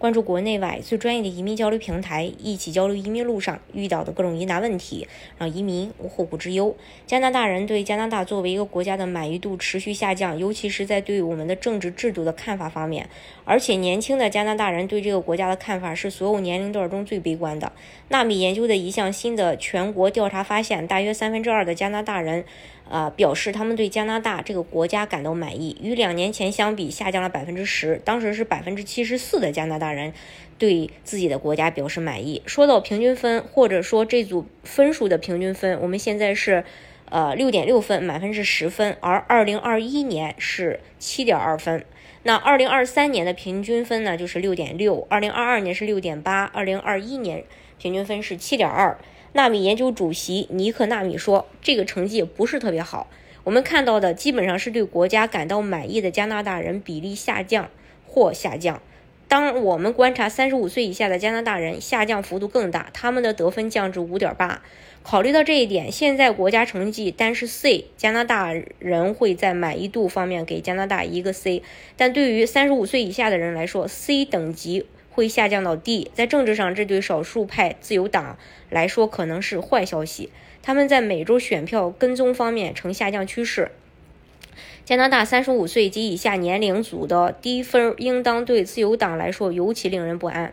关注国内外最专业的移民交流平台，一起交流移民路上遇到的各种疑难问题，让移民无后顾之忧。加拿大人对加拿大作为一个国家的满意度持续下降，尤其是在对我们的政治制度的看法方面，而且年轻。的加拿大人对这个国家的看法是所有年龄段中最悲观的。纳米研究的一项新的全国调查发现，大约三分之二的加拿大人，啊，表示他们对加拿大这个国家感到满意，与两年前相比下降了百分之十。当时是百分之七十四的加拿大人对自己的国家表示满意。说到平均分，或者说这组分数的平均分，我们现在是，呃，六点六分，满分是十分，而二零二一年是七点二分。那二零二三年的平均分呢，就是六点六；二零二二年是六点八；二零二一年平均分是七点二。纳米研究主席尼克纳米说，这个成绩不是特别好。我们看到的基本上是对国家感到满意的加拿大人比例下降或下降。当我们观察三十五岁以下的加拿大人，下降幅度更大，他们的得分降至五点八。考虑到这一点，现在国家成绩单是 C，加拿大人会在满意度方面给加拿大一个 C，但对于三十五岁以下的人来说，C 等级会下降到 D。在政治上，这对少数派自由党来说可能是坏消息，他们在每周选票跟踪方面呈下降趋势。加拿大三十五岁及以下年龄组的低分，应当对自由党来说尤其令人不安。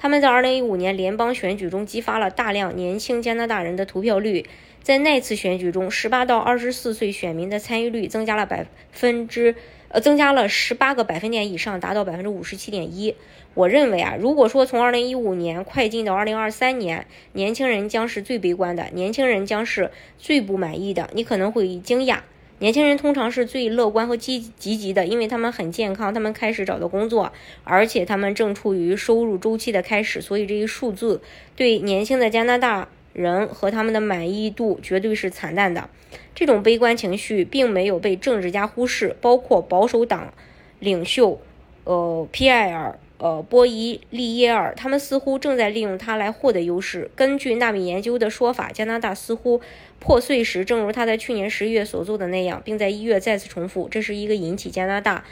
他们在2015年联邦选举中激发了大量年轻加拿大人的投票率，在那次选举中，18到24岁选民的参与率增加了百分之，呃，增加了18个百分点以上，达到百分之五十七点一。我认为啊，如果说从2015年快进到2023年，年轻人将是最悲观的，年轻人将是最不满意的，你可能会惊讶。年轻人通常是最乐观和积积极的，因为他们很健康，他们开始找到工作，而且他们正处于收入周期的开始，所以这一数字对年轻的加拿大人和他们的满意度绝对是惨淡的。这种悲观情绪并没有被政治家忽视，包括保守党领袖，呃，皮埃尔。呃，波伊利耶尔，他们似乎正在利用它来获得优势。根据纳米研究的说法，加拿大似乎破碎时，正如他在去年十一月所做的那样，并在一月再次重复。这是一个引起加拿大，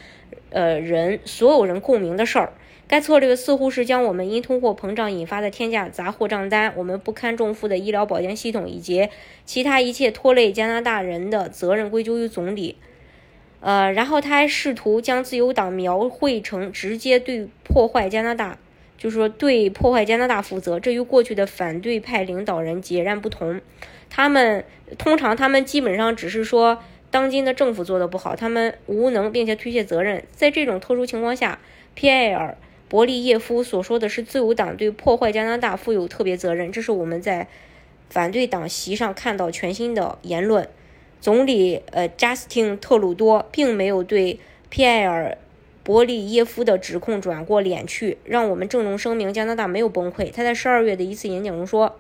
呃人所有人共鸣的事儿。该策略似乎是将我们因通货膨胀引发的天价杂货账单、我们不堪重负的医疗保健系统以及其他一切拖累加拿大人的责任归咎于总理。呃，然后他还试图将自由党描绘成直接对破坏加拿大，就是说对破坏加拿大负责，这与过去的反对派领导人截然不同。他们通常他们基本上只是说当今的政府做的不好，他们无能，并且推卸责任。在这种特殊情况下，皮埃尔·博利耶夫所说的是自由党对破坏加拿大负有特别责任，这是我们在反对党席上看到全新的言论。总理呃，贾斯汀特鲁多并没有对皮埃尔·博利耶夫的指控转过脸去。让我们郑重声明，加拿大没有崩溃。他在十二月的一次演讲中说，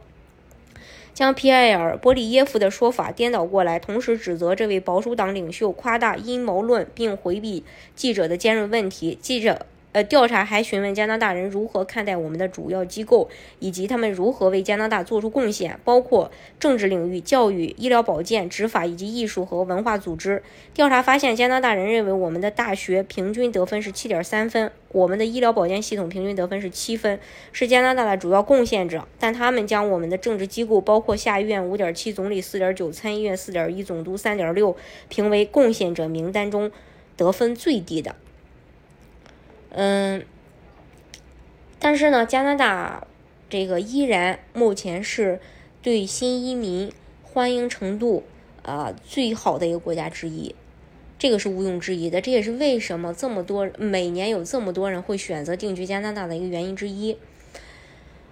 将皮埃尔·博利耶夫的说法颠倒过来，同时指责这位保守党领袖夸大阴谋论，并回避记者的尖锐问题。记者。呃，调查还询问加拿大人如何看待我们的主要机构，以及他们如何为加拿大做出贡献，包括政治领域、教育、医疗保健、执法以及艺术和文化组织。调查发现，加拿大人认为我们的大学平均得分是七点三分，我们的医疗保健系统平均得分是七分，是加拿大的主要贡献者。但他们将我们的政治机构，包括下议院五点七、总理四点九、参议院四点一、总督三点六，评为贡献者名单中得分最低的。嗯，但是呢，加拿大这个依然目前是对新移民欢迎程度啊最好的一个国家之一，这个是毋庸置疑的。这也是为什么这么多每年有这么多人会选择定居加拿大的一个原因之一。